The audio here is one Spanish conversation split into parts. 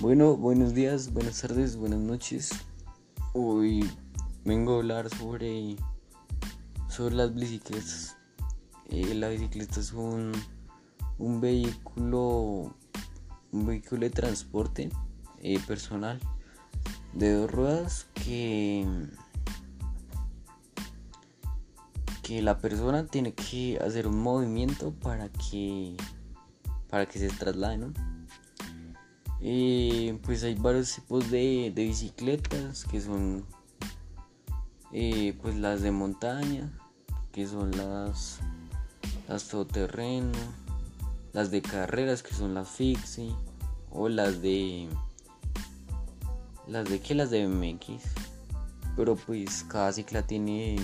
Bueno, buenos días, buenas tardes, buenas noches. Hoy vengo a hablar sobre, sobre las bicicletas. Eh, la bicicleta es un, un vehículo un vehículo de transporte eh, personal de dos ruedas que que la persona tiene que hacer un movimiento para que para que se traslade, ¿no? Eh, pues hay varios tipos de, bicicletas que son eh, pues las de montaña, que son las, las todoterreno, las de carreras que son las fixie o las de las de que las de BMX pero pues cada cicla tiene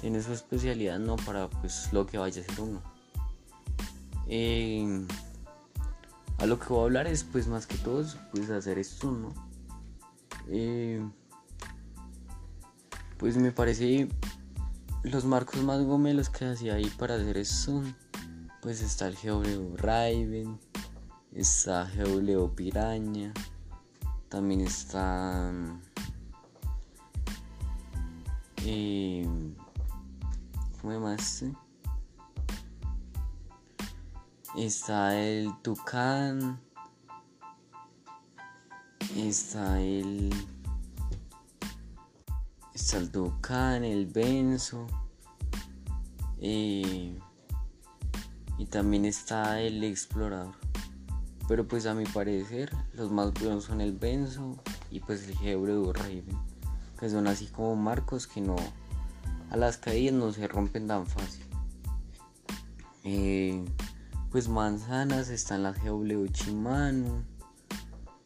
tiene su especialidad no para pues lo que vaya a ser uno. Eh, a lo que voy a hablar es pues más que todo pues hacer esto, ¿no? Eh, pues me parece los marcos más gomelos que hacía ahí para hacer esto pues está el GW Raven está GW Piraña también está eh, ¿cómo más? Está el tucán. Está el. Está el tucán, el benzo. Eh, y también está el explorador. Pero pues a mi parecer los más buenos son el benzo y pues el GW Raven. Que son así como marcos que no... A las caídas no se rompen tan fácil. Eh, pues manzanas, están las GW Shimano,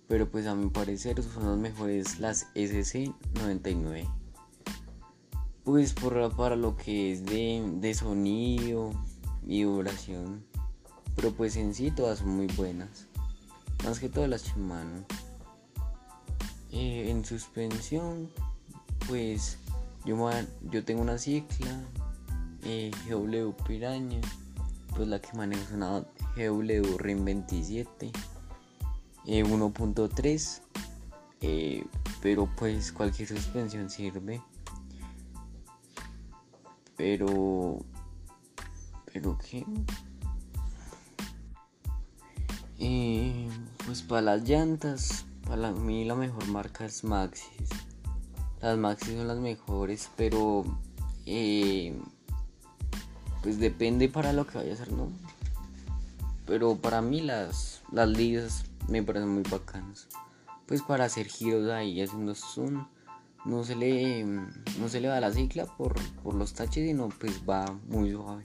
pero pues a mi parecer son las mejores las SC99. Pues por, para lo que es de, sonido y vibración, pero pues en sí todas son muy buenas, más que todas las Shimano. Eh, en suspensión, pues yo, yo tengo una cicla eh, GW Piraña pues la que manejo es una GW RIM 27 1.3 pero pues cualquier suspensión sirve. Pero pero qué. Eh, pues para las llantas para mí la mejor marca es Maxis. Las Maxis son las mejores pero eh, pues depende para lo que vaya a hacer, ¿no? Pero para mí las, las ligas me parecen muy bacanas. Pues para hacer giros ahí haciendo zoom, no se le, no se le va la cicla por, los taches, sino pues va muy suave.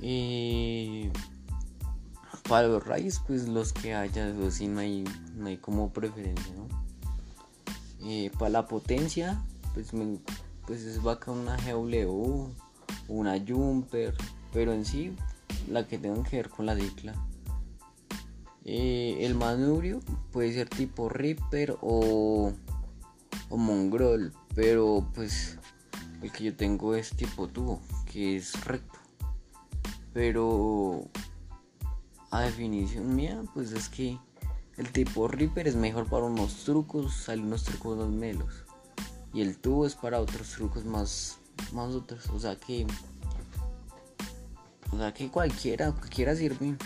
Eh, para los rayos, pues los que haya, eso sí no hay, no hay como preferencia, ¿no? Eh, para la potencia, pues, me, pues es bacana una GW una jumper, pero en sí la que tengan que ver con la dicla. Eh, el manubrio puede ser tipo Reaper o, o Mongrol, pero pues el que yo tengo es tipo tubo, que es recto. Pero a definición mía, pues es que el tipo Reaper es mejor para unos trucos, sale unos trucos más melos. Y el tubo es para otros trucos más, más otros. O sea que o sea que cualquiera, cualquiera sirve.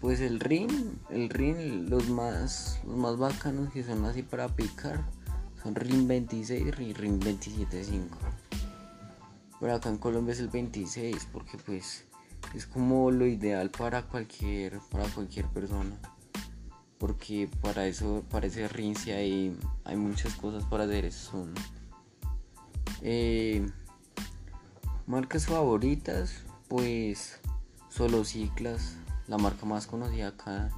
Pues el ring, el ring, los más, los más bacanos que son así para picar, son ring 26 y ring 27.5. Pero acá en Colombia es el 26 porque pues es como lo ideal para cualquier, para cualquier persona. Porque para eso, para ese ring sí hay, hay muchas cosas para hacer eso. Eh, Marcas favoritas, pues Solo Ciclas, la marca más conocida acá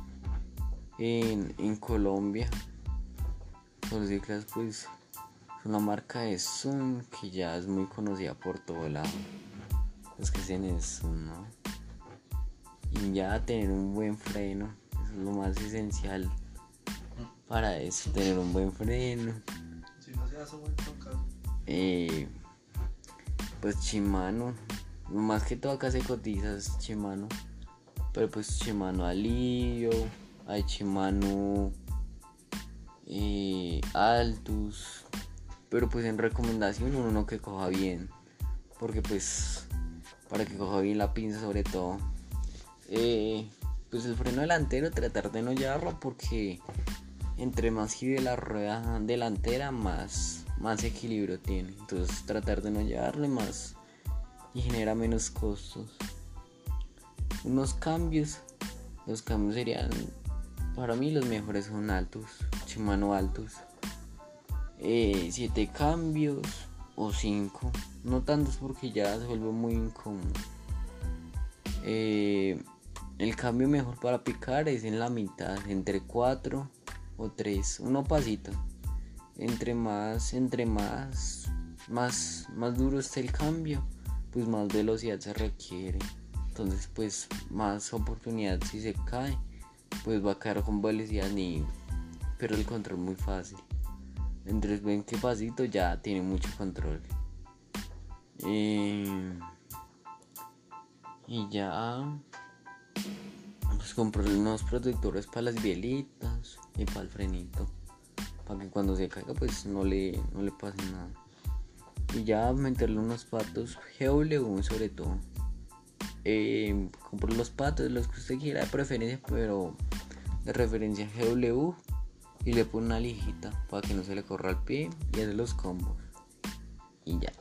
en, Colombia. Solo Ciclas, pues es una marca de Zoom que ya es muy conocida por todo lado. Los que tienen eso, ¿no? Y ya tener un buen freno, eso es lo más esencial para eso, tener un buen freno. Si no se hace buen eh, pues Chimano. Más que todo acá se cotiza Chimano. Pero pues Shimano Alio, hay Shimano eh, Altus. Pero pues en recomendación uno que coja bien. Porque pues para que coja bien la pinza sobre todo. Eh, pues el freno delantero tratar de no llevarlo porque entre más gire la rueda delantera más, más equilibrio tiene. Entonces tratar de no llevarle más y genera menos costos. Unos cambios, los cambios serían para mí los mejores son altos, Shimano altos. 7 eh, cambios o 5, no tantos porque ya se vuelve muy incómodo. Eh, el cambio mejor para picar es en la mitad, entre 4 o 3, uno pasito. Entre más, entre más, más, más duro esté el cambio, pues más velocidad se requiere. Entonces, pues más oportunidad si se cae, pues va a caer con velocidad y pero el control muy fácil. Entonces ven que pasito ya tiene mucho control. Y ya pues compré unos protectores para las bielitas y para el frenito. Para que cuando se caiga pues no le, no le pase nada. Y ya meterle unos patos GW sobre todo. Eh, compré los patos, los que usted quiera de preferencia, pero de referencia GW. Y le pone una lijita para que no se le corra el pie y hace los combos. Y ya.